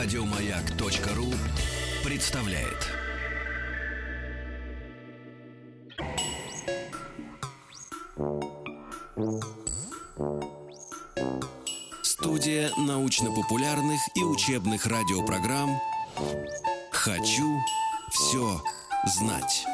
Радиомаяк.ру представляет. Студия научно-популярных и учебных радиопрограмм «Хочу все знать».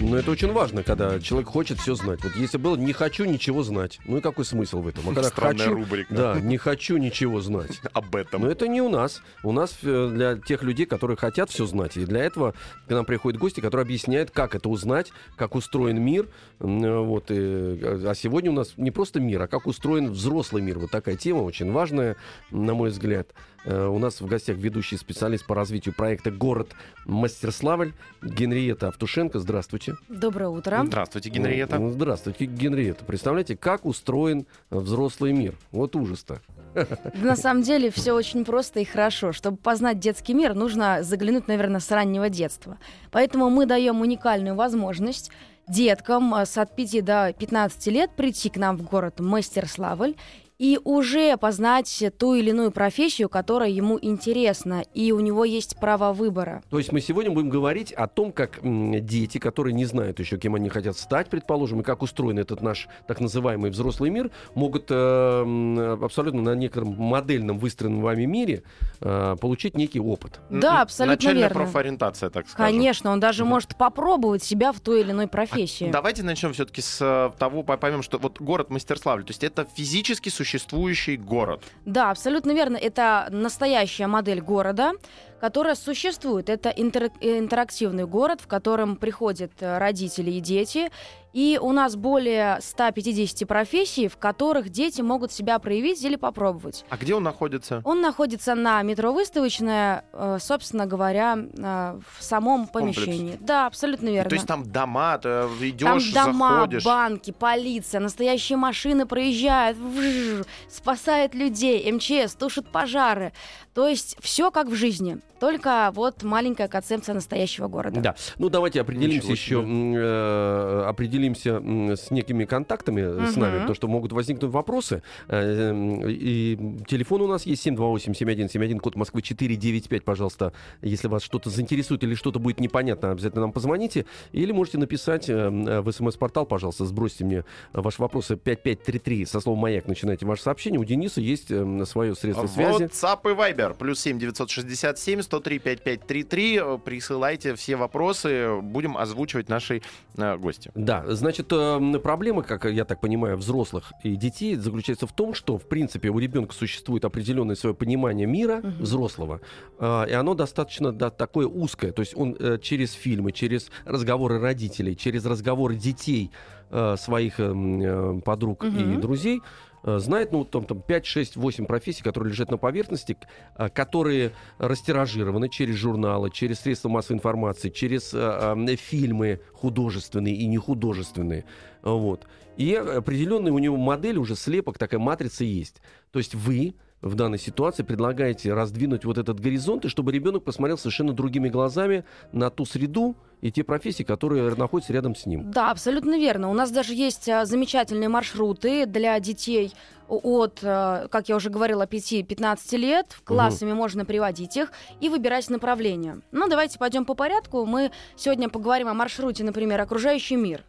Но это очень важно, когда человек хочет все знать. Вот если было «не хочу ничего знать», ну и какой смысл в этом? А когда Странная хочу, рубрика. да, не хочу ничего знать. Об этом. Но это не у нас. У нас э, для тех людей, которые хотят все знать. И для этого к нам приходят гости, которые объясняют, как это узнать, как устроен мир. Э, Вот, и, э, а сегодня у нас не просто мир, а как устроен взрослый мир. Вот такая тема очень важная, на мой взгляд. Э, У нас в гостях ведущий специалист по развитию проекта «Город Мастерславль» Генриета Автушенко. Здравствуйте. Доброе утро. Здравствуйте, Генриетта. Ну, Здравствуйте, Генриета. Представляете, как устроен взрослый мир? Вот ужас-то. На самом деле все очень просто и хорошо. Чтобы познать детский мир, нужно заглянуть, наверное, с раннего детства. Поэтому мы даем уникальную возможность деткам э, с от 5 до 15 лет прийти к нам в город Мастерславль и уже познать ту или иную профессию, которая ему интересна, и у него есть право выбора. То есть мы сегодня будем говорить о том, как дети, которые не знают еще, кем они хотят стать, предположим, и как устроен этот наш так называемый взрослый мир, могут э, абсолютно на некотором модельном выстроенном вами мире э, получить некий опыт. Да, абсолютно Начальная верно. профориентация, так скажем. Конечно, он даже Мгм. может попробовать себя в той или иной профессии. Давайте начнем все-таки с э, того, по- поймем, что вот город Мастерславль, то есть это физически существующий город. Да, абсолютно верно. Это настоящая модель города, которая существует. Это интер- интерактивный город, в котором приходят э, родители и дети. И у нас более 150 профессий, в которых дети могут себя проявить или попробовать. А где он находится? Он находится на метро Выставочная, э, собственно говоря, э, в самом Комплекс. помещении. Да, абсолютно верно. То есть там дома, ты Там идешь, дома, заходишь. банки, полиция, настоящие машины проезжают, вжж, спасают людей, МЧС, тушат пожары. То есть все как в жизни, только вот маленькая концепция настоящего города. Да. Ну, давайте определимся еще, э, определимся м, с некими контактами э, с нами, потому что могут возникнуть вопросы. Э, м, И телефон у нас есть 728-7171, код Москвы 495, пожалуйста. Если вас что-то заинтересует или что-то будет непонятно, обязательно нам позвоните. Или можете написать э, м, в смс-портал, пожалуйста, сбросьте мне ваши вопросы 5533 со словом «Маяк» начинайте ваше сообщение. У Дениса есть э, свое средство связи. WhatsApp и Viber. Плюс 7 967 103 5533. Э, Присылайте все вопросы. Будем озвучивать нашей э, гости. Да, значит, э, проблема, как я так понимаю, взрослых и детей заключается в том, что, в принципе, у ребенка существует определенное свое понимание мира Мгм. взрослого, э, и оно достаточно да, такое узкое. То есть он э, через фильмы, через разговоры родителей, через разговоры детей э, своих э, м, э, подруг и Мгм. друзей знает, ну, там, там 5, 6, 8 профессий, которые лежат на поверхности, а, которые растиражированы через журналы, через средства массовой информации, через э, э, фильмы художественные и нехудожественные. Вот. И определенная у него модель, уже слепок, такая матрица есть. То есть вы в данной ситуации предлагаете раздвинуть вот этот горизонт, и чтобы ребенок посмотрел совершенно другими глазами на ту среду и те профессии, которые находятся рядом с ним. Да, абсолютно верно. У нас даже есть а, замечательные маршруты для детей от, а, как я уже говорила, 5-15 лет. Классами можно приводить их и выбирать направление. Ну, давайте пойдем по порядку. Мы сегодня поговорим о маршруте, например, «Окружающий мир».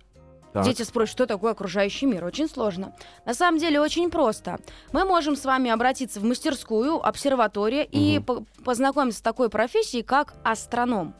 Так. Дети спросят, что такое окружающий мир. Очень сложно. На самом деле очень просто. Мы можем с вами обратиться в мастерскую, обсерватория и Мгм. по- познакомиться с такой профессией, как астроном.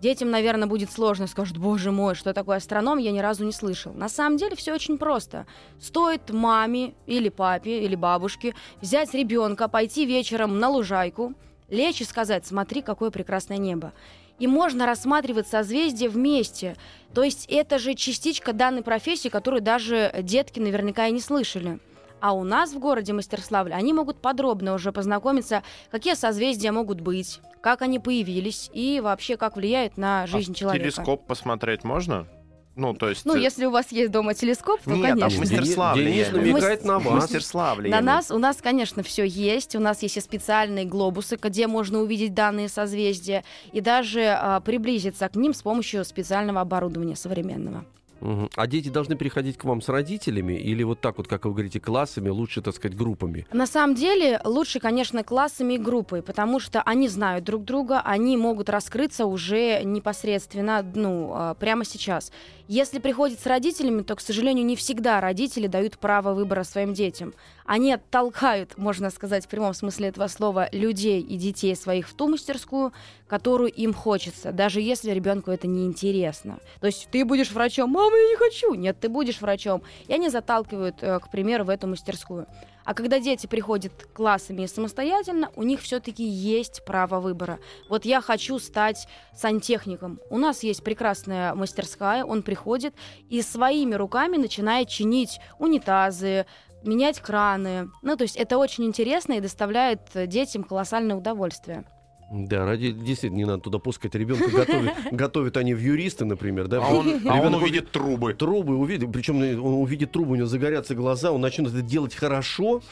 Детям, наверное, будет сложно, скажут, боже мой, что такое астроном, я ни разу не слышал. На самом деле все очень просто. Стоит маме или папе или бабушке взять ребенка, пойти вечером на лужайку, лечь и сказать, смотри, какое прекрасное небо. И можно рассматривать созвездия вместе. То есть это же частичка данной профессии, которую даже детки наверняка и не слышали. А у нас в городе Мастерславль они могут подробно уже познакомиться, какие созвездия могут быть, как они появились и вообще как влияют на жизнь А человека. Телескоп посмотреть можно? Ну, то есть... Ну, э, если у вас есть дома телескоп, то, Нет, а в конечно. Мастерславле, Денис в намекает на В вас. Мастерславле. На в нас, у нас, конечно, все есть. У нас есть и специальные глобусы, где можно увидеть данные созвездия и даже а, приблизиться к ним с помощью специального оборудования современного. А дети должны переходить к вам с родителями или вот так вот, как вы говорите, классами, лучше, так сказать, группами? На самом деле лучше, конечно, классами и группой, потому что они знают друг друга, они могут раскрыться уже непосредственно, ну, а, прямо сейчас. Если приходит с родителями, то, к сожалению, не всегда родители дают право выбора своим детям. Они оттолкают, можно сказать, в прямом смысле этого слова, людей и детей своих в ту мастерскую, которую им хочется, даже если ребенку это неинтересно. То есть ты будешь врачом, мама, я не хочу. Нет, ты будешь врачом. И они заталкивают, э, к примеру, в эту мастерскую. А когда дети приходят классами самостоятельно, у них все-таки есть право выбора. Вот я хочу стать сантехником. У нас есть прекрасная мастерская, он приходит и своими руками начинает чинить унитазы, менять краны. Ну, то есть это очень интересно и доставляет детям колоссальное удовольствие. Да, ради действительно не надо туда пускать ребенка. Готовят, готовят они в юристы, например, да? А он, а он увидит трубы. трубы увидит, причем он увидит трубы, у него загорятся глаза, он начнет это делать хорошо,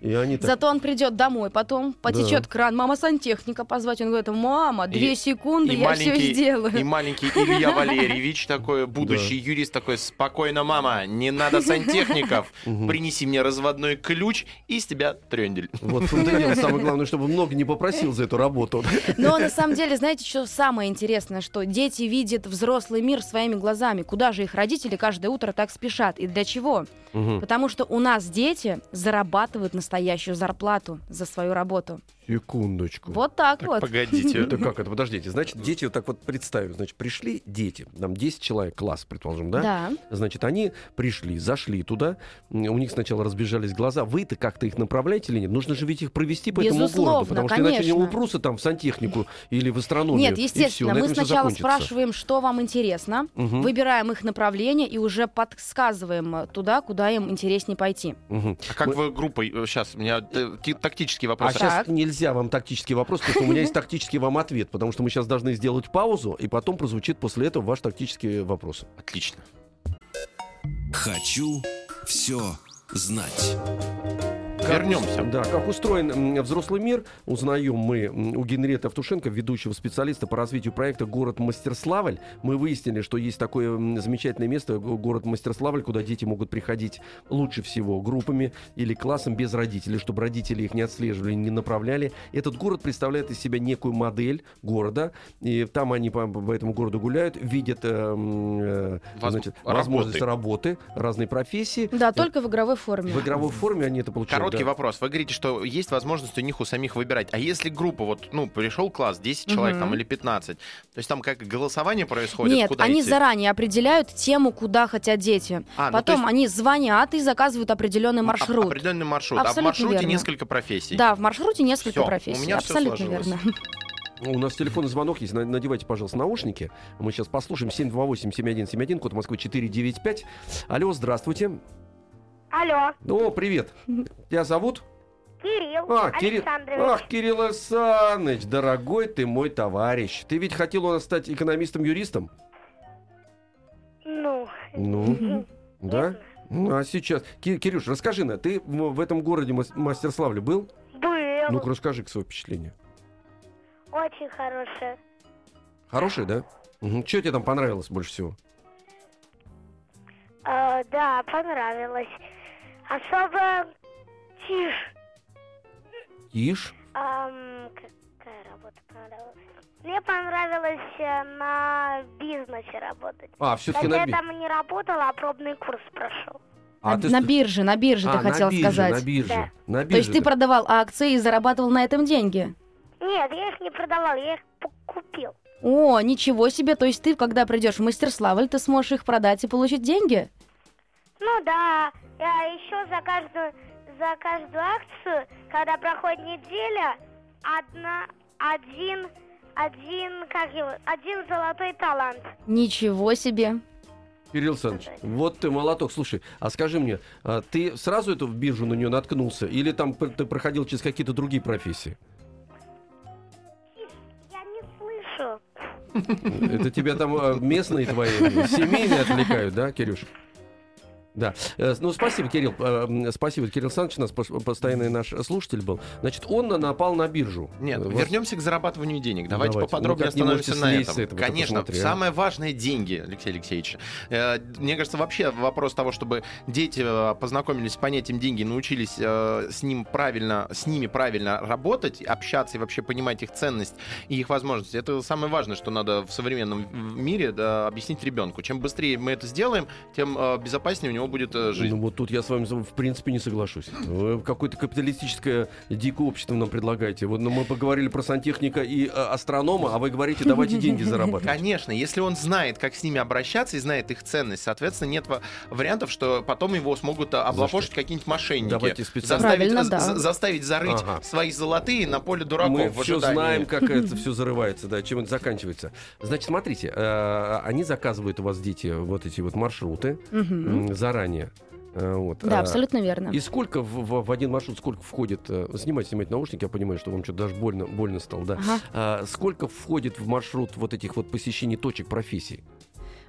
и они так... Зато он придет домой, потом потечет кран, мама сантехника позвать, он говорит, мама, две И- секунды, И я все маленький, сделаю. и маленький Илья Валерьевич, такой будущий юрист, такой, спокойно, мама, не надо сантехников, принеси мне разводной ключ, и с тебя трендель. Вот дело. Самое главное, чтобы много не попросил за эту работу. Но на самом деле, знаете, что самое интересное, что дети видят взрослый мир своими глазами. Куда же их родители каждое утро так спешат? И для чего? Мгм. Потому что у нас дети зарабатывают настоящую зарплату за свою работу. Секундочку. Вот так, Так, вот. погодите. Это как это? Подождите. Значит, дети, вот так вот представим, значит, пришли дети, там 10 человек, класс, предположим, да? Да. Значит, они пришли, зашли туда, у них сначала разбежались глаза. Вы-то как-то их направляете или нет? Нужно же ведь их провести по этому Безусловно, городу, потому что иначе они упрутся там в сантехнику или в астрономию. Нет, естественно, мы сначала спрашиваем, что вам интересно, Мгм, выбираем их направление и уже подсказываем э, туда, куда им интереснее пойти. мгм. А как Мы- вы группой, сейчас, у меня ти- тактический А вопрос. сейчас Так. нельзя вам тактический вопрос, потому что у меня есть тактический вам ответ, потому что мы сейчас должны сделать паузу, и потом прозвучит после этого ваш тактический вопрос. Отлично. Хочу все знать. Как Вернемся. Да, как устроен взрослый мир, узнаем мы у Генриетты Автушенко, ведущего специалиста по развитию проекта «Город Мастерславль». Мы выяснили, что есть такое замечательное место, город Мастерславль, куда дети могут приходить лучше всего группами или классом без родителей, чтобы родители их не отслеживали, не направляли. Этот город представляет из себя некую модель города, и там они по, по этому городу гуляют, видят э, э, Воз- значит, работы. возможность работы, разные профессии. Да, только в игровой форме. В игровой форме они это получают. Короткий да. вопрос. Вы говорите, что есть возможность у них у самих выбирать. А если группа, вот, ну, пришел класс, 10 человек там Мгм. или 15, то есть там как голосование происходит? Нет, куда они идти? заранее определяют тему, куда хотят дети. А, ну, то Потом есть- они звонят и заказывают определенный Оп- маршрут. Определенный маршрут. а в Абсолютно маршруте верно. несколько профессий. Да, в маршруте несколько Всё, профессий. у меня Абсолютно сложилось. верно. У нас телефонный звонок есть. На- Надевайте, пожалуйста, наушники. Мы сейчас послушаем 728-7171, код Москвы 495. Алло, здравствуйте. Алло, О, привет. Тебя зовут? Кирилл А, Кирилл. Александрович. Ах, Кирилл Александрович, дорогой ты мой товарищ. Ты ведь хотел у нас стать экономистом-юристом? Ну, Ну, да? Ну, а сейчас... Ки- Кирюш, расскажи, на, ты в этом городе Мас- Мастерславле был? был Ну-ка, расскажи свое впечатление. очень хорошее. Хорошее, да? Что тебе там понравилось больше всего? Э, да, понравилось. Особо тишь. Ишь? Ам, какая работа понравилась? Мне понравилось э, на бизнесе работать. А, все-таки Хотя на... я би- там не работала, а пробный курс прошел. А, на, ты на ст- бирже, на бирже А, ты на хотел бирже, сказать. На бирже, Да. на То есть бирже. ты продавал акции и зарабатывал на этом деньги? Нет, я их не продавал, я их купил. О, ничего себе. То есть ты, когда придешь в мастерславль, ты сможешь их продать и получить деньги? Ну да, я еще за каждую за каждую акцию, когда проходит неделя, одна один один как его один золотой талант. Ничего себе. Кирилл Александрович, вот ты молоток. Слушай, а скажи мне, а ты сразу эту биржу на нее наткнулся? Или там ты проходил через какие-то другие профессии? Я не слышу. Это тебя там а, местные твои, семейные отвлекают, да, Кирюш? Да. Э, Ну, спасибо, Кирилл. Э, Спасибо, Кирилл Александрович, нас постоянный наш слушатель был. Значит, он на- напал на биржу. Нет, вас- вернемся к зарабатыванию денег. Давайте, Давайте. поподробнее остановимся на этом. этого, Конечно, посмотри, а. самое важное деньги, Алексей Алексеевич. Э, Мне кажется, вообще вопрос того, чтобы дети познакомились с понятием деньги, научились с ним правильно, с ними правильно работать, общаться и вообще понимать их ценность и их возможности. Это самое важное, что надо в современном мире да, объяснить ребенку. Чем быстрее мы это сделаем, тем безопаснее у него будет э, жизнь. Ну, вот тут я с вами, в принципе, не соглашусь. Вы какое-то капиталистическое дикое общество нам предлагаете. Вот ну, мы поговорили про сантехника и э, астронома, а вы говорите, давайте деньги зарабатывать. Конечно, если он знает, как с ними обращаться и знает их ценность, соответственно, нет ва- вариантов, что потом его смогут а, облапошить какие-нибудь мошенники. Давайте специально. заставить, Правильно, за- да. за- заставить зарыть Ага. свои золотые на поле дураков. Мы все знаем, как это все зарывается, да, чем это заканчивается. Значит, смотрите, э, они заказывают у вас дети вот эти вот маршруты Мгм. м, заранее. Э, Вот. Да, А, абсолютно верно. И сколько в, в- в один маршрут, сколько входит, э, снимайте, снимайте наушники, я понимаю, что вам что-то даже больно, больно стало, да. Ага. А, сколько входит в маршрут вот этих вот посещений точек профессий?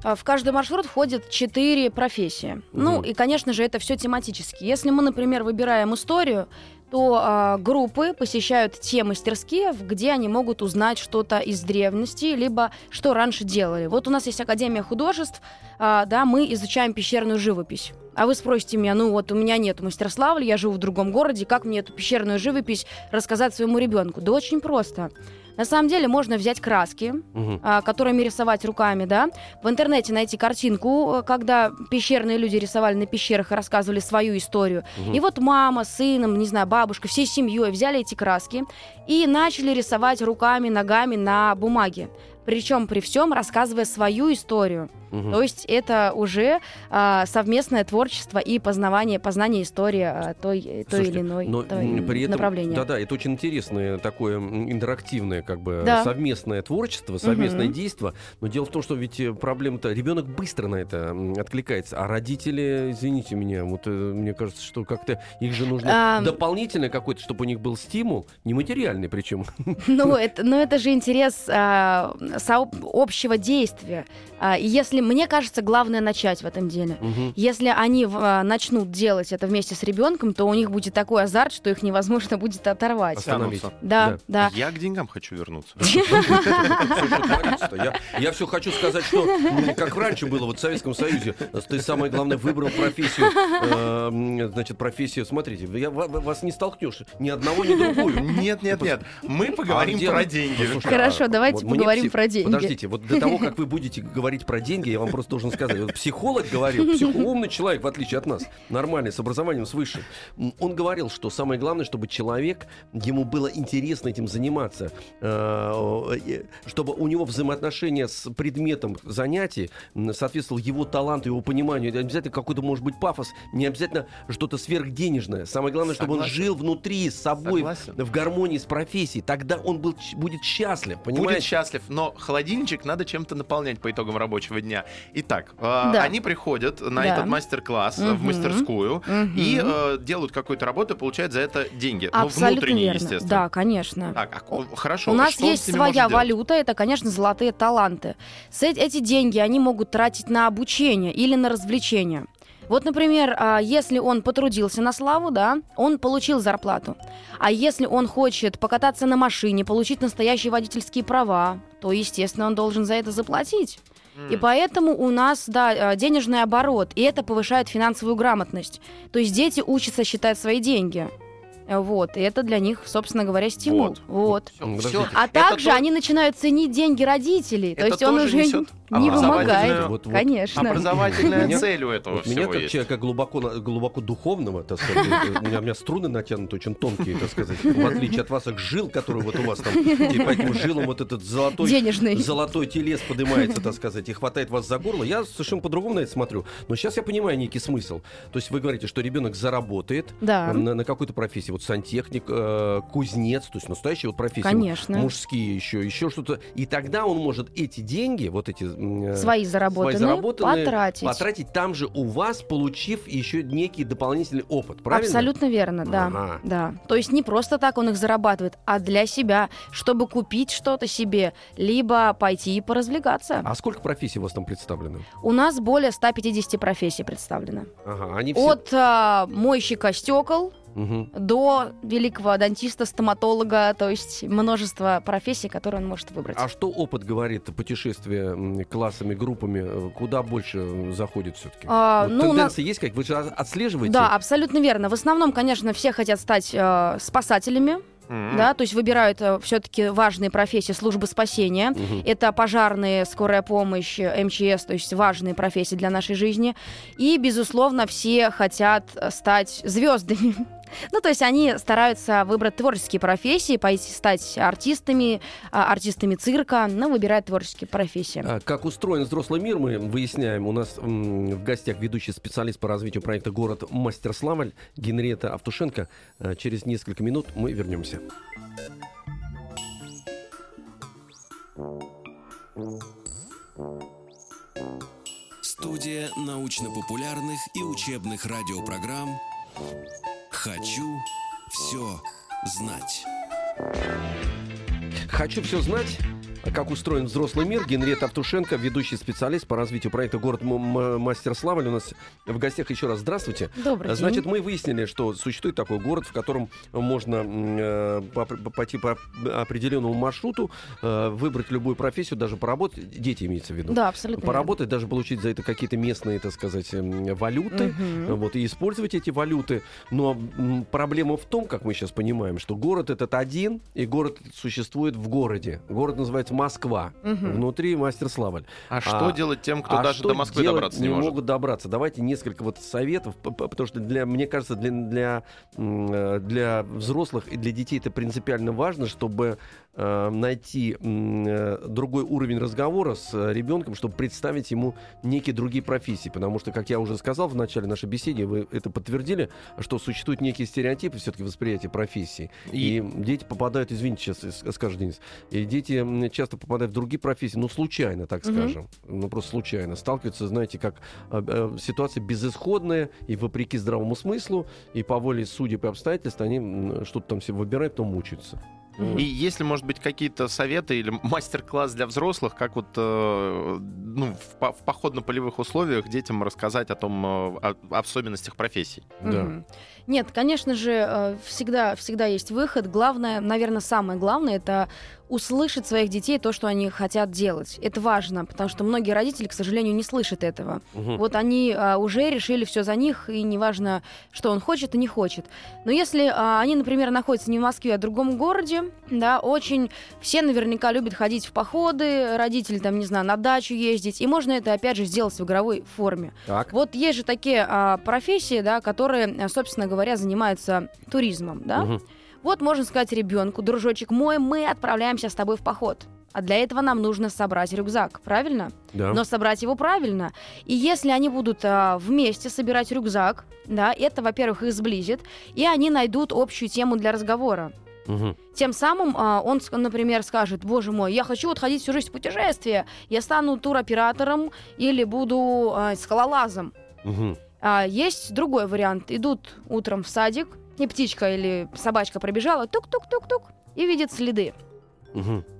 А, В каждый маршрут входит четыре профессии. Ну Мгм. и, конечно же, это все тематически. Если мы, например, выбираем историю, то а, группы посещают те мастерские, где они могут узнать что-то из древности, либо что раньше делали. Вот у нас есть Академия художеств, а, да, мы изучаем пещерную живопись. А вы спросите меня, ну вот у меня нет мастерславля, я живу в другом городе, как мне эту пещерную живопись рассказать своему ребенку? Да очень просто. На самом деле можно взять краски, Мгм. а, которыми рисовать руками, да. В интернете найти картинку, э, когда пещерные люди рисовали на пещерах и рассказывали свою историю. Мгм. И вот мама с сыном, не знаю, бабушка, всей семьей взяли эти краски и начали рисовать руками, ногами на бумаге. Причем при всем рассказывая свою историю. Мгм. То есть это уже а, совместное творчество и познавание, познание истории а, той, той Слушайте, или иной но той при этом, направления. Да-да, это очень интересное такое интерактивное, как бы Да. совместное творчество, совместное Мгм. действие. Но дело в том, что ведь э, проблема-то ребенок быстро на это откликается, а родители, извините меня, вот э, мне кажется, что как-то их же нужно Ам. дополнительно какой-то, чтобы у них был стимул, нематериальный причем. Ну, это, ну, это же интерес а, сооб- общего действия. А, и если, мне кажется, главное начать в этом деле. Мгм. Если они в- а, начнут делать это вместе с ребенком, то у них будет такой азарт, что их невозможно будет оторвать. Остановить. Да, да. Я к деньгам хочу вернуться. Я, все хочу сказать, что как раньше было вот в Советском Союзе, ты самое главное выбрал профессию, э, м, значит профессию. Смотрите, я, ва- ва- вас не столкнешь ни одного, ни другую. Нет, нет, нет. Мы поговорим А где- про деньги. Хорошо, а, давайте поговорим про деньги. Подождите, вот до того, как вы будете говорить про деньги, я вам просто должен сказать. Вот психолог говорил, псих- умный человек, в отличие от нас, нормальный, с образованием, с высшим, м, он говорил, что самое главное, чтобы человек, ему было интересно этим заниматься, э, чтобы у него взаимоотношения с предметом занятий соответствовал его таланту, его пониманию. Это обязательно какой-то, может быть, пафос, не обязательно что-то сверхденежное. Самое главное, чтобы он Согласен. жил внутри, с собой, Согласен. в гармонии с профессией. Тогда он был, будет счастлив, Будет понимаете? счастлив, но холодильничек надо чем-то наполнять по итогам рабочего дня. Итак, э, Да. они приходят на Да. этот мастер-класс э, в мастерскую Мгм. и э, делают какую-то работу и получают за это деньги. Ну, Абсолютно внутренние, верно. естественно. Да, конечно. Так, а хорошо. У нас что есть своя валюта, это, конечно, золотые таланты. Эти деньги они могут тратить на обучение или на развлечения. Вот, например, а, если он потрудился на славу, да, он получил зарплату. А если он хочет покататься на машине, получить настоящие водительские права, то, естественно, он должен за это заплатить. И поэтому у нас, да, э, денежный оборот, и это повышает финансовую грамотность. То есть дети учатся считать свои деньги. Э, Вот, и это для них, собственно говоря, стимул. Вот. вот. Подождите. А Это также то- они начинают ценить деньги родителей. То Это есть он уже несёт не вымогает. Вот- вот. Конечно. Образовательная Меня- цель у этого Вот всего меня как есть. человека глубоко, глубоко духовного, так сказать, у меня, у меня струны натянуты очень тонкие, так сказать, в отличие от вас, их жил, который вот у вас там, и по этим жилам вот этот золотой, Денежный. золотой телес поднимается, так сказать, и хватает вас за горло. Я совершенно по-другому на это смотрю. Но сейчас я понимаю некий смысл. То есть вы говорите, что ребенок заработает Да. на, на какой-то профессии, вот сантехник, э, кузнец, то есть настоящие вот профессии. Конечно. Мужские еще, еще что-то. И тогда он может эти деньги, вот эти э, Свои заработанные, заработанные потратить. потратить там же у вас, получив еще некий дополнительный опыт, правильно? Абсолютно верно, да. Ага. да. То есть не просто так он их зарабатывает, а для себя, чтобы купить что-то себе, либо пойти и поразвлекаться. А сколько профессий у вас там представлено? У нас более 150 профессий представлено. Ага, они все... От а, мойщика стекол Мгм. до великого дантиста, стоматолога, то есть множество профессий, которые он может выбрать. А что опыт говорит путешествия классами, группами? э, Куда больше заходит все-таки? А, ну, на- Тенденции есть как? Вы же отслеживаете? Да, абсолютно верно. В основном, конечно, все хотят стать э, спасателями, М. да, то есть выбирают все-таки важные профессии службы спасения. Мгм. Это пожарные, скорая помощь, э, МЧС, то есть важные профессии для нашей жизни. И, безусловно, все хотят э, стать звездами. Ну, то есть они стараются выбрать творческие профессии, пойти стать артистами, а, артистами цирка, но выбирают творческие профессии. А, Как устроен взрослый мир, мы выясняем. У нас в гостях ведущий специалист по развитию проекта «Город Мастерславль» Генриета Автушенко. А, Через несколько минут мы вернемся. Студия научно-популярных и учебных радиопрограмм «Хочу все знать». Хочу все знать. Как устроен взрослый мир? Генриет Автушенко, ведущий специалист по развитию проекта «Город М- М- Мастерславль». У нас в гостях еще раз здравствуйте. Добрый день. Значит, мы выяснили, что существует такой город, в котором можно э, по- по- пойти по определенному маршруту, э, выбрать любую профессию, даже поработать. Дети имеется в виду. Да, абсолютно. верно. Поработать, даже получить за это какие-то местные, так сказать, валюты, Мгм. вот, и использовать эти валюты. Но проблема в том, как мы сейчас понимаем, что город этот один, и город существует в городе. Город называется Москва. Мгм. Внутри Мастерславль. А что А- делать тем, кто А даже до Москвы добраться не, может? могут добраться. Давайте несколько вот советов, потому что для, мне кажется, для, для, э, для взрослых и для детей это принципиально важно, чтобы найти м, э, другой уровень разговора с э, ребенком, чтобы представить ему некие другие профессии. Потому что, как я уже сказал в начале нашей беседы, вы это подтвердили, что существуют некие стереотипы все-таки восприятия профессий. И, И- дети попадают, извините, сейчас э, скажет Денис, и дети часто попадают в другие профессии, ну, случайно, так Мгм. скажем. Ну, просто случайно. Сталкиваются, знаете, как э, э, ситуация безысходная, и вопреки здравому смыслу, и по воле судеб и обстоятельств они что-то там себе выбирают, потом мучаются. И если, может быть, какие-то советы или мастер-класс для взрослых, как вот э, ну, в, по- в походно-полевых условиях детям рассказать о том, э, о, о особенностях профессий? Да. Мгм. Нет, конечно же, э, всегда, всегда есть выход. Главное, наверное, самое главное, это услышать своих детей то, что они хотят делать. Это важно, потому что многие родители, к сожалению, не слышат этого. Мгм. Вот они а, уже решили все за них, и неважно, что он хочет и не хочет. Но если а, они, например, находятся не в Москве, а в другом городе, да, очень все наверняка любят ходить в походы, родители там, не знаю, на дачу ездить, и можно это, опять же, сделать в игровой форме. Так. Вот есть же такие а, профессии, да, которые, собственно говоря, занимаются туризмом, да. Мгм. Вот можно сказать ребенку, дружочек мой, мы отправляемся с тобой в поход. А для этого нам нужно собрать рюкзак, правильно? Да. Но собрать его правильно. И если они будут а, вместе собирать рюкзак, да, это, во-первых, их сблизит, и они найдут общую тему для разговора. Мгм. Тем самым а, он, например, скажет, боже мой, я хочу вот ходить всю жизнь в путешествие, я стану туроператором или буду а, скалолазом. Мгм. А, есть другой вариант. Идут утром в садик, и птичка или собачка пробежала, тук-тук-тук-тук, и видит следы.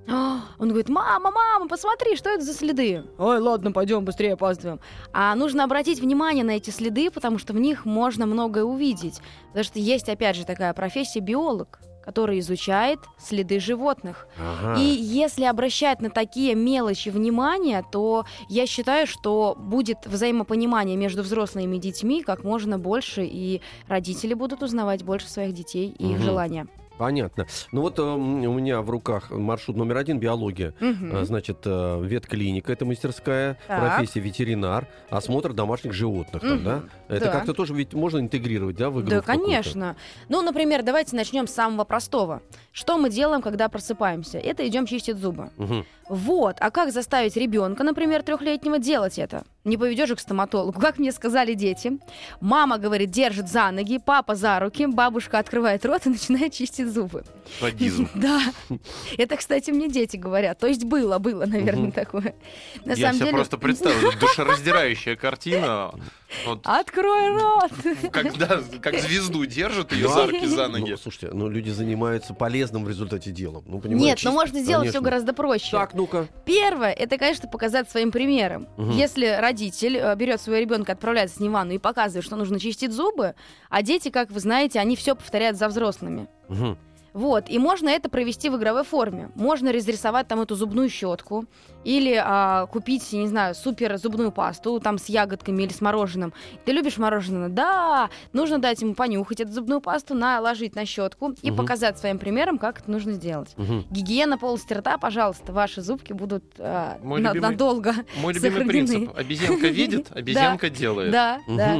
А, Он говорит, мама, мама, посмотри, что это за следы? Ой, ладно, пойдем, быстрее опаздываем. А нужно обратить внимание на эти следы, потому что в них можно многое увидеть. Потому что есть, опять же, такая профессия биолог, который изучает следы животных. Ага. И если обращать на такие мелочи внимание, то я считаю, что будет взаимопонимание между взрослыми и детьми как можно больше, и родители будут узнавать больше своих детей и их Мгм. желания. Понятно. Ну вот э, у меня в руках маршрут номер один биология. А, Значит, э, ветклиника, это мастерская, Так. профессия ветеринар, осмотр домашних животных, там, Мгм. да? Это Да. как-то тоже ведь можно интегрировать, да, в игру? Да, конечно. Ну, например, давайте начнем с самого простого. Что мы делаем, когда просыпаемся? Это идем чистить зубы. Мгм. Вот. А как заставить ребенка, например, трехлетнего, делать это? Не поведешь же к стоматологу. Как мне сказали дети. Мама, говорит, держит за ноги, папа за руки, бабушка открывает рот и начинает чистить зубы. Садизм. Да. Это, кстати, мне дети говорят. То есть было, было, наверное, такое. На Я себе деле... просто представил, душераздирающая картина. Вот Открой рот! когда как звезду держат ее Ну, за руки, за Ну, ноги. слушайте, ну люди занимаются полезным в результате делом. Ну, понимаете, Нет, чисто- но можно сделать все конечно. гораздо проще. Так, ну-ка. Первое, это, конечно, показать своим примером. Мгм. Если родитель э, берет своего ребенка, отправляется с ним в ванну и показывает, что нужно чистить зубы, а дети, как вы знаете, они все повторяют за взрослыми. Мгм. Вот, и можно это провести в игровой форме. Можно разрисовать там эту зубную щетку или а, купить, не знаю, супер зубную пасту там с ягодками или с мороженым. Ты любишь мороженое? Да! Нужно дать ему понюхать эту зубную пасту, наложить на щетку и Мгм. показать своим примером, как это нужно сделать. Мгм. Гигиена полости рта, пожалуйста, ваши зубки будут а, Мой на- любимый надолго. Мой любимый сохранены. принцип. Обезьянка видит, обезьянка делает. Да, да.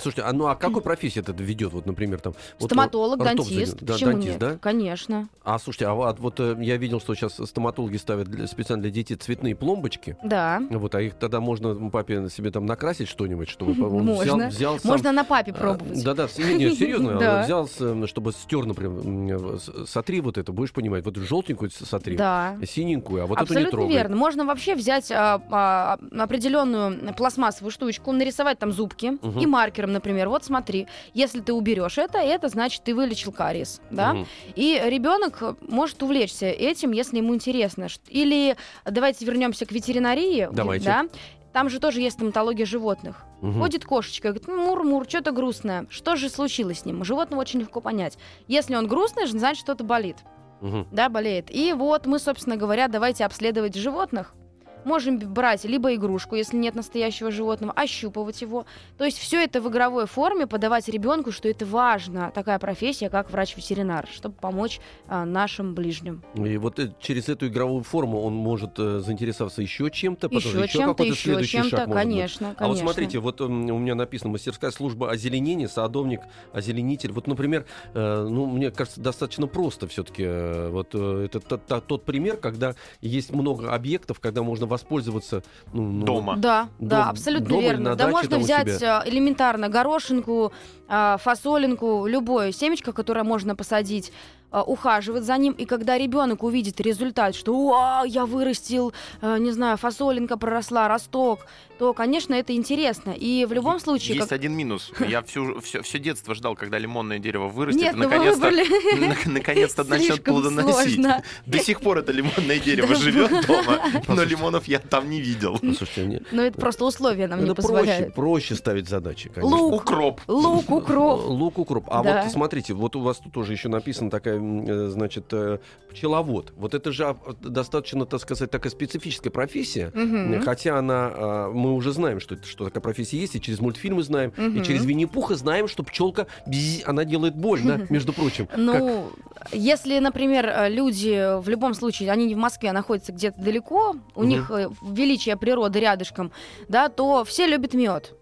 Слушайте, а ну а какой профессии это ведет? Вот, например, там. вот, Стоматолог, ртов дантист. Да, Почему дантист, нет? да? Конечно. А слушайте, а вот, вот, э, я видел, что сейчас стоматологи ставят для- специально для детей цветные пломбочки. Да. Вот, а их тогда можно папе себе там накрасить что-нибудь, чтобы он Можно. взял, взял сам- Можно на папе А, пробовать. Да-да, не, не, серьезно, Да. взял, э, чтобы стер, например, с- сотри вот это, будешь понимать, вот желтенькую сотри, Да. синенькую, а вот эту не Абсолютно трогай. верно. Можно вообще взять а, а, определенную пластмассовую штучку, нарисовать там зубки и маркером, например. Вот смотри, если ты уберешь это, это значит ты вылечил кариес, да? Мгм. И ребенок может увлечься этим, если ему интересно. Или давайте вернемся к ветеринарии. Давайте. Да? Там же тоже есть стоматология животных. Мгм. Ходит кошечка, говорит, «Ну, мур-мур, что-то грустное. Что же случилось с ним? Животного очень легко понять. Если он грустный, значит что-то болит. Мгм. Да, болеет. И вот мы, собственно говоря, давайте обследовать животных. Можем брать либо игрушку, если нет настоящего животного, ощупывать его. То есть все это в игровой форме подавать ребенку, что это важно, такая профессия, как врач-ветеринар, чтобы помочь а, нашим ближним. И вот э, через эту игровую форму он может э, заинтересоваться еще чем-то, потом Еще чем-то, какой-то еще следующий чем-то, шаг может быть. конечно, конечно. А вот смотрите, вот у меня написано мастерская служба озеленения, садовник, озеленитель. Вот, например, э, ну, мне кажется, достаточно просто все-таки. вот э, это тот- тот пример, когда есть много объектов, когда можно воспользоваться ну, ну, Дома. Да, да, Дом- абсолютно дома верно. да даче можно взять себя. а, элементарно горошинку, а, фасолинку, любое семечко, которое можно посадить, а, ухаживать за ним. И когда ребенок увидит результат, что «Уа, я вырастил, а, не знаю, фасолинка проросла, росток, то, конечно, это интересно. И в любом случае... Есть как- один минус. Я всю, все, все детство ждал, когда лимонное дерево вырастет, Нет, и ну наконец-то, наконец-то начнет плодоносить. сложно. До сих пор это лимонное дерево Да. живет дома, но лимонов я там не видел. Ну, Слушайте, Но это просто условия нам не позволяют. проще ставить задачи, конечно. Лук. Укроп. Лук, укроп. Лук, укроп. А Да. вот смотрите, вот у вас тут тоже еще написано такая, э, значит, э, пчеловод. Вот это же а, достаточно, так сказать, такая специфическая профессия. Хотя она, а, мы уже знаем, что, что такая профессия есть, и через мультфильмы знаем, Мгм. и через Винни-Пуха знаем, что пчелка, она делает больно, между прочим. Как- Ну, если, например, э, люди в любом случае, они не в Москве, а находятся где-то далеко, у Мгм. них э, величие природы рядышком, да, то все любят мед.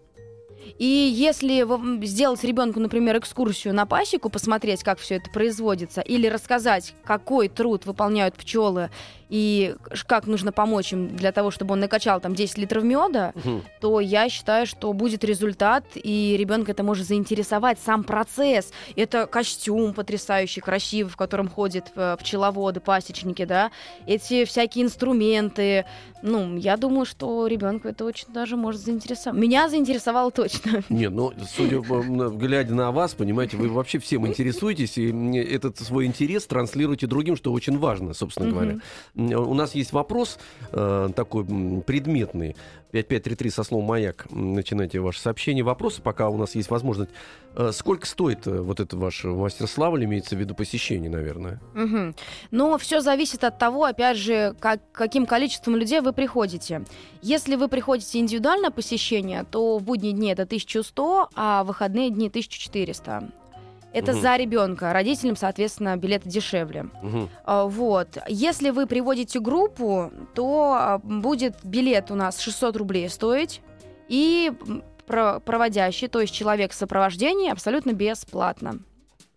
И если сделать ребенку, например, экскурсию на пасеку, посмотреть, как все это производится, или рассказать, какой труд выполняют пчелы и как нужно помочь им для того, чтобы он накачал там 10 литров меда, Мгм. то я считаю, что будет результат, и ребенка это может заинтересовать сам процесс. Это костюм потрясающий, красивый, в котором ходят э, пчеловоды, пасечники, да, эти всякие инструменты. Ну, я думаю, что ребенку это очень даже может заинтересовать. Меня заинтересовало точно. Не, ну, судя по, глядя на вас, понимаете, вы вообще всем интересуетесь, и этот свой интерес транслируете другим, что очень важно, собственно говоря. М, У нас есть вопрос э, такой предметный. 5533 со словом «Маяк». Начинайте ваше сообщение. Вопросы, пока у нас есть возможность. Э, Сколько стоит э, вот это ваше мастер-слава, имеется в виду посещение, наверное? Мгм. Но все зависит от того, опять же, как, каким количеством людей вы приходите. Если вы приходите индивидуальное посещение, то в будние дни это 1100, а в выходные дни 1400. Это Мгм. за ребенка. Родителям, соответственно, билеты дешевле. А, Вот. Если вы приводите группу, то а, будет билет у нас 600 рублей стоить. И проводящий, то есть человек в сопровождении, абсолютно бесплатно.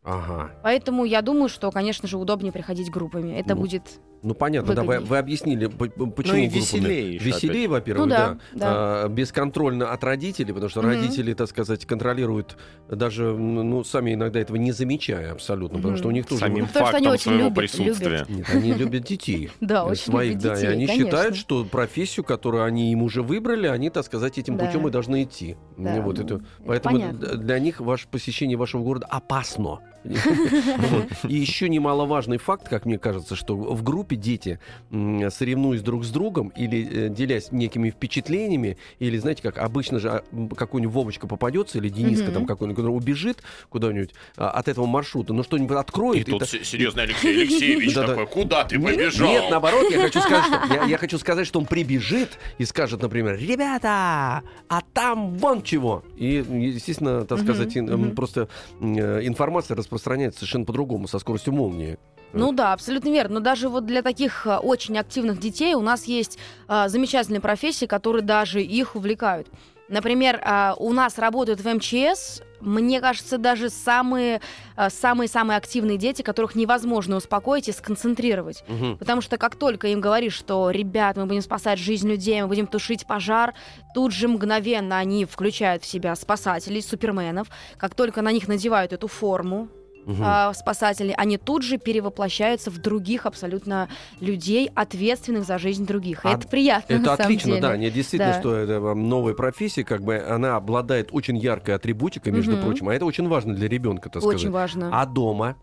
Ага. Поэтому я думаю, что, конечно же, удобнее приходить группами. Это Ну, будет Ну понятно, да, вы, вы объяснили, по- по- почему Ну и группами. веселее еще, Веселее, во-первых, Ну да. да, да. А, бесконтрольно от родителей, потому что Мгм. родители, так сказать, контролируют даже, ну, сами иногда этого не замечая абсолютно, потому Мгм. что у них тоже... Самим Ну, потому что они фактом очень своего любят- присутствия. Нет, они любят детей. Да, э, очень своих, любят да, и детей, они конечно. считают, что профессию, которую они им уже выбрали, они, так сказать, этим Да. путем и должны идти. Да, вот ну, это, это поэтому понятно. для них ваше посещение вашего города опасно. И еще немаловажный факт, как мне кажется, что в группе дети, соревнуясь друг с другом или э, делясь некими впечатлениями, или, знаете, как обычно же а, какой-нибудь Вовочка попадется, или Дениска там какой-нибудь, который убежит куда-нибудь а, от этого маршрута, но что-нибудь И откроет. тут та- се- серьезный Алексей Алексеевич такой, куда ты побежал? Нет, наоборот, я хочу сказать, что я, хочу сказать, что он прибежит и скажет, например, ребята, а там вон чего. И, естественно, так сказать, просто э, информация распространяется совершенно по-другому, со скоростью молнии. Ну да, абсолютно верно. Но даже вот для таких а, очень активных детей у нас есть а, замечательные профессии, которые даже их увлекают. Например, а, у нас работают в МЧС, мне кажется, даже самые а, самые-самые активные дети, которых невозможно успокоить и сконцентрировать. Мгм. Потому что как только им говоришь, что, ребят, мы будем спасать жизнь людей, мы будем тушить пожар, тут же мгновенно они включают в себя спасателей, суперменов. Как только на них надевают эту форму, Мгм. а, спасателей, они тут же перевоплощаются в других абсолютно людей, ответственных за жизнь других. А это приятно, Это отлично, деле. да. Нет, действительно, Да. что это новая профессия, как бы она обладает очень яркой атрибутикой, между Мгм. прочим, а это очень важно для ребенка, так Очень сказать. важно. А дома?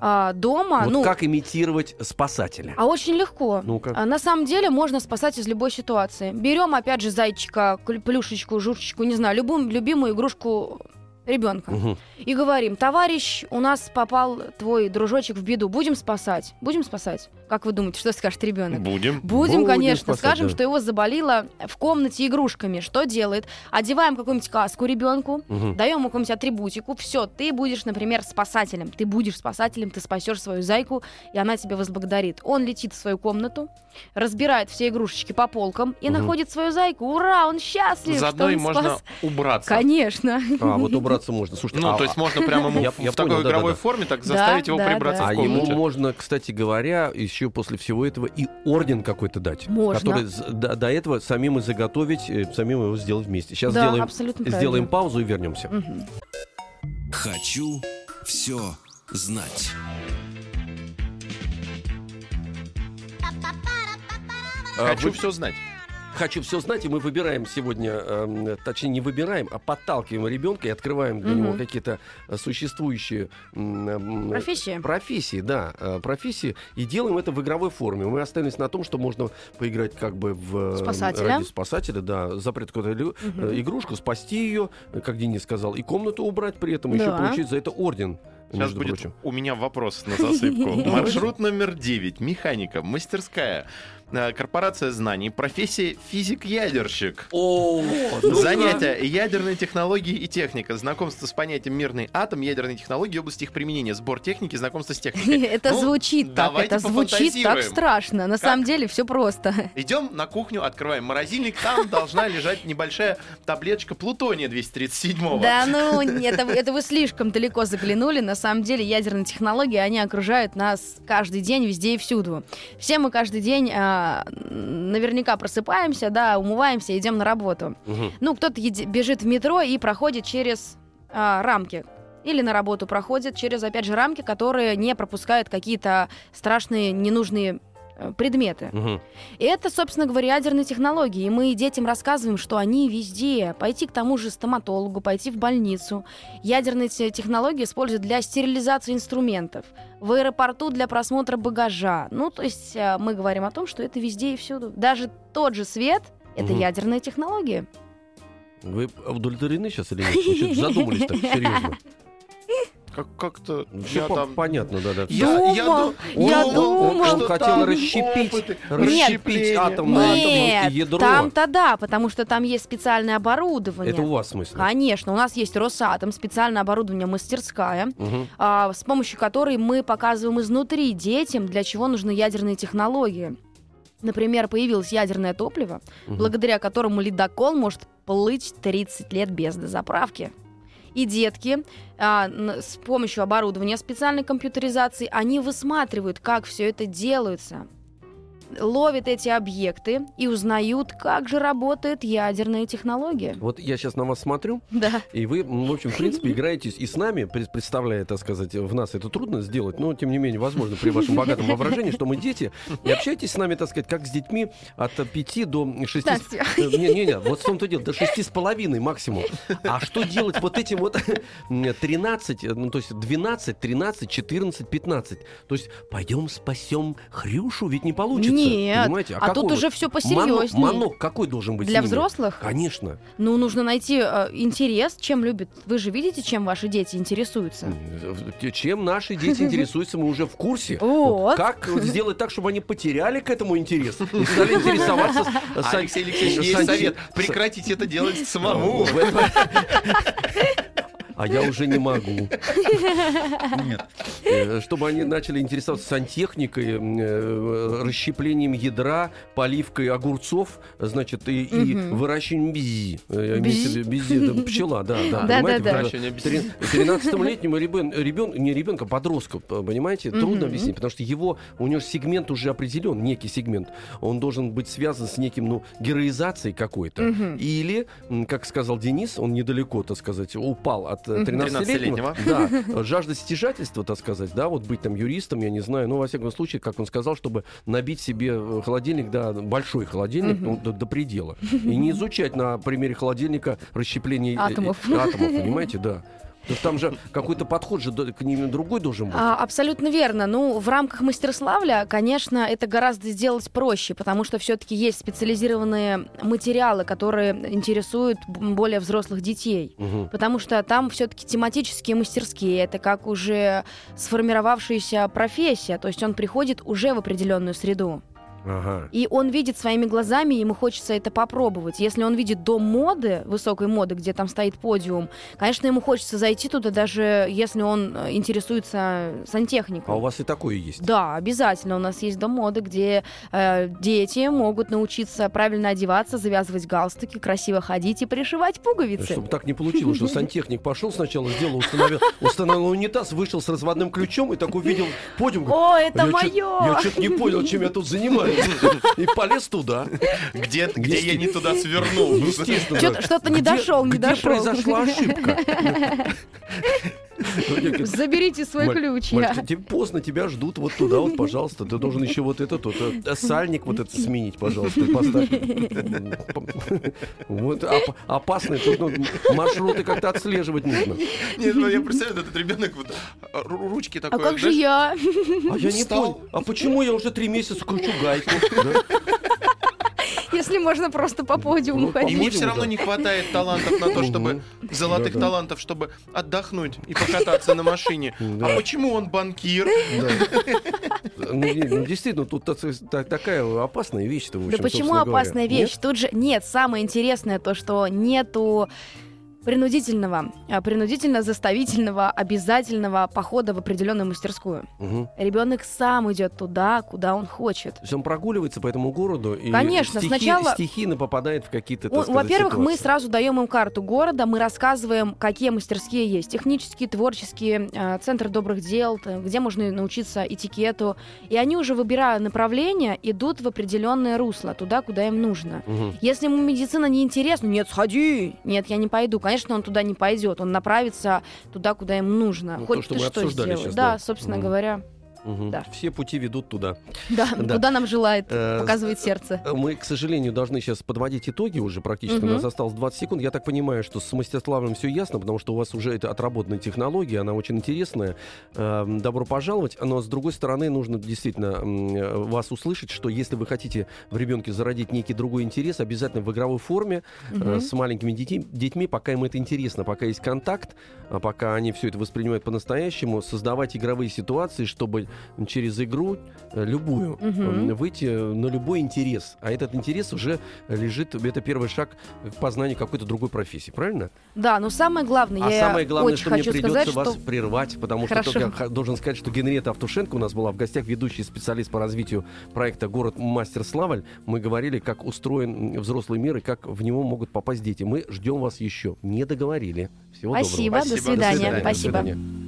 А, дома, вот ну, как имитировать спасателя? а очень легко. Ну-ка. А, На самом деле можно спасать из любой ситуации. Берем, опять же, зайчика, плюшечку, журчечку, не знаю, любую любимую игрушку ребенка. Мгм. И говорим, товарищ, у нас попал твой дружочек в беду, будем спасать. Будем спасать? Как вы думаете, что скажет ребенок? Будем. Будем, Будем конечно. спасать, Скажем, да. что его заболело в комнате игрушками. Что делает? Одеваем какую-нибудь каску ребенку, Мгм. даем ему какую-нибудь атрибутику. Все, ты будешь, например, спасателем. Ты будешь спасателем, ты спасешь свою зайку, и она тебя возблагодарит. Он летит в свою комнату, разбирает все игрушечки по полкам и Мгм. находит свою зайку. Ура, он счастлив, Заодно и можно спас. убраться. Конечно. А, вот убраться можно. Слушайте, Ну, а- то есть можно прямо ему Я- в я в такой понял, да, игровой да, да. форме так Да, заставить его да, прибраться да. А в ему комнате. можно, кстати говоря, еще после всего этого и орден какой-то дать. Можно. Который до, до этого самим и заготовить, э, самим его сделать вместе. Сейчас да, сделаем, абсолютно сделаем паузу и вернемся. Мгм. Хочу все знать. А, Хочу вы- все знать. Хочу все знать, и мы выбираем сегодня, эм, точнее не выбираем, а подталкиваем ребенка и открываем для Мгм. него какие-то э, существующие м, Профессия. профессии, да, э, профессии, и делаем это в игровой форме. Мы остались на том, что можно поиграть как бы в э, Спасателя. ради спасателя, да, запрет какую-то э, игрушку, спасти ее, э, как Денис сказал, и комнату убрать при этом, еще Да. получить за это орден. Сейчас между будет прочим. у меня вопрос на засыпку. Маршрут номер 9. Механика. Мастерская. Э, Корпорация знаний. Профессия физик-ядерщик. О, ну-ка. Занятия ядерные технологии и техника. Знакомство с понятием мирный атом, ядерные технологии, область их применения, сбор техники, знакомство с техникой. Это Ну, звучит так, это звучит так страшно. На Как? самом деле все просто. Идем на кухню, открываем морозильник, там должна лежать небольшая таблеточка плутония 237 Да, ну, это, вы- это вы слишком далеко заглянули. На самом деле ядерные технологии, они окружают нас каждый день, везде и всюду. Все мы каждый день а, наверняка просыпаемся, да, умываемся, идем на работу. Мгм. Ну, кто-то бежит в метро и проходит через а, рамки. Или на работу проходит через, опять же, рамки, которые не пропускают какие-то страшные, ненужные предметы. Мгм. И это, собственно говоря, ядерные технологии. И мы детям рассказываем, что они везде. Пойти к тому же стоматологу, пойти в больницу. Ядерные те- технологии используют для стерилизации инструментов. В аэропорту для просмотра багажа. Ну, то есть э, мы говорим о том, что это везде и всюду. Даже тот же свет — это Мгм. ядерная технология. Вы удовлетворены сейчас или нет? Вы задумались так, серьезно. Как- Как-то Все я там... понятно, да, да. Я, я Думал, ду- я думал, думал. что Он хотел там расщепить, опыты, расщепить расщепление. атомное Нет, ядро. там-то да, потому что там есть специальное оборудование. Это у вас в смысле? Конечно, у нас есть Росатом, специальное оборудование мастерская. Мгм. а, с помощью которой мы показываем изнутри детям, для чего нужны ядерные технологии. Например, появилось ядерное топливо, Мгм. благодаря которому ледокол может плыть 30 лет без дозаправки. И детки а, с помощью оборудования специальной компьютеризации, они высматривают, как все это делается ловят эти объекты и узнают, как же работает ядерная технология. Вот я сейчас на вас смотрю, Да. и вы, в общем, в принципе, играетесь и с нами, пред- представляя, так сказать, в нас это трудно сделать, но, тем не менее, возможно, при вашем богатом воображении, что мы дети, и общаетесь с нами, так сказать, как с детьми от 5 до 6... Кстати. Не-не-не, вот в том-то дело, до шести с половиной максимум. А что делать вот этим вот 13, ну, то есть 12, 13, 14, 15? То есть пойдем спасем Хрюшу, ведь не получится. Нет, Понимаете? а тут какой уже вот всё манок-. Манок какой должен быть? Для взрослых? Конечно. Ну, нужно найти э, интерес, чем любят. Вы же видите, чем ваши дети интересуются? Чем наши дети интересуются, мы уже в курсе. Вот. Как сделать так, чтобы они потеряли к этому интерес и стали интересоваться... Алексей Алексеевич, есть совет. Прекратить это делать самому. А я уже не могу. Нет. Э, Чтобы они начали интересоваться сантехникой, э, расщеплением ядра, поливкой огурцов, значит, и, и выращиванием бизи. Э, Бизи, да, пчела, да, да. Да, понимаете, да, да. вот это трин- 13-летнему ребенку, не ребенка, подростку, п- понимаете, трудно объяснить, потому что его, у него сегмент уже определен, некий сегмент. Он должен быть связан с неким, ну, героизацией какой-то. Или, как сказал Денис, он недалеко, так сказать, упал от э, Мгм. 13-летнего. Да, жажда стяжательства, так сказать, да, вот быть там юристом, я не знаю, ну, во всяком случае, как он сказал, чтобы набить себе э, холодильник, да, большой холодильник, ну, до, до предела. И не изучать на примере холодильника расщепление э, Атомов. э, атомов, понимаете, да. То есть там же какой-то подход же к ним другой должен быть. А, абсолютно верно. Ну, в рамках мастерславля, конечно, это гораздо сделать проще, потому что все-таки есть специализированные материалы, которые интересуют более взрослых детей. Мгм. Потому что там все-таки тематические мастерские, это как уже сформировавшаяся профессия, то есть он приходит уже в определенную среду. Ага. И он видит своими глазами, ему хочется это попробовать. Если он видит дом моды, высокой моды, где там стоит подиум, конечно, ему хочется зайти туда, даже если он э, интересуется сантехникой. А у вас и такое есть? Да, обязательно. У нас есть дом моды, где э, дети могут научиться правильно одеваться, завязывать галстуки, красиво ходить и пришивать пуговицы. Чтобы так не получилось, что сантехник пошел сначала, сделал, установил, установил унитаз, вышел с разводным ключом и так увидел подиум. О, это «Я чё- мое! Я что-то не понял, чем я тут занимаюсь. И полез туда. Где, где я не туда свернул? Что-то не дошел, не где дошел. произошла ошибка? Заберите свой «Маль- ключ. мальчик, я». тебе поздно, тебя ждут вот туда вот, пожалуйста. Ты должен еще вот этот вот э, сальник вот этот сменить, пожалуйста, и поставь. Вот оп- опасный, тут ну, маршруты как-то отслеживать нужно. Нет, ну я представляю, этот ребенок вот а, ру- ручки А такой. как же я? А я не понял, а почему я уже три месяца кручу гайку? Если можно просто по подиуму Ну, И ходить. мне Будем, все равно не хватает талантов на то, чтобы золотых талантов, чтобы отдохнуть и покататься на машине. Да. А почему он банкир? Да. Ну, ну, действительно, тут та- та- такая опасная вещь-то, в Да почему опасная вещь? Тут же нет, самое интересное то, что нету принудительного, а, принудительно-заставительного, обязательного похода в определенную мастерскую. Мгм. Ребенок сам идет туда, куда он хочет. То есть он прогуливается по этому городу и Конечно, стихи- сначала- стихийно попадает в какие-то, Во-первых, мы сразу даем им карту города, мы рассказываем, какие мастерские есть. Технические, творческие, э, центр добрых дел, где можно научиться этикету. И они уже, выбирая направление, идут в определенное русло, туда, куда им нужно. Мгм. Если ему медицина не интересна, нет, сходи, нет, я не пойду. Конечно, он туда не пойдет, он направится туда, куда ему нужно. Ну, Хоть то, что ты что сейчас, да, да. собственно Мгм. говоря, Мгм. Да. Все пути ведут туда. да, Да. куда нам желает, Э, показывает сердце. Мы, к сожалению, должны сейчас подводить итоги уже практически. Мгм. У нас осталось 20 секунд. Я так понимаю, что с мастерславом все ясно, потому что у вас уже это отработанная технология, она очень интересная. Э, Добро пожаловать. Но, с другой стороны, нужно действительно э, вас услышать, что если вы хотите в ребенке зародить некий другой интерес, обязательно в игровой форме, э, Мгм. с маленькими детьми, детьми, пока им это интересно, пока есть контакт, а пока они все это воспринимают по-настоящему, создавать игровые ситуации, чтобы через игру э, любую э, выйти на любой интерес. А этот интерес уже лежит, это первый шаг к познанию какой-то другой профессии, правильно? Да, но самое главное, а я самое главное, очень что мне хочу придется сказать, вас что... прервать, потому Хорошо. что только я должен сказать, что Генриетта Автушенко у нас была в гостях, ведущий специалист по развитию проекта «Город Мастер Славль». Мы говорили, как устроен взрослый мир и как в него могут попасть дети. Мы ждем вас еще. Не договорили. Всего Спасибо, доброго. до Спасибо, до свидания. свидания, до Спасибо. свидания.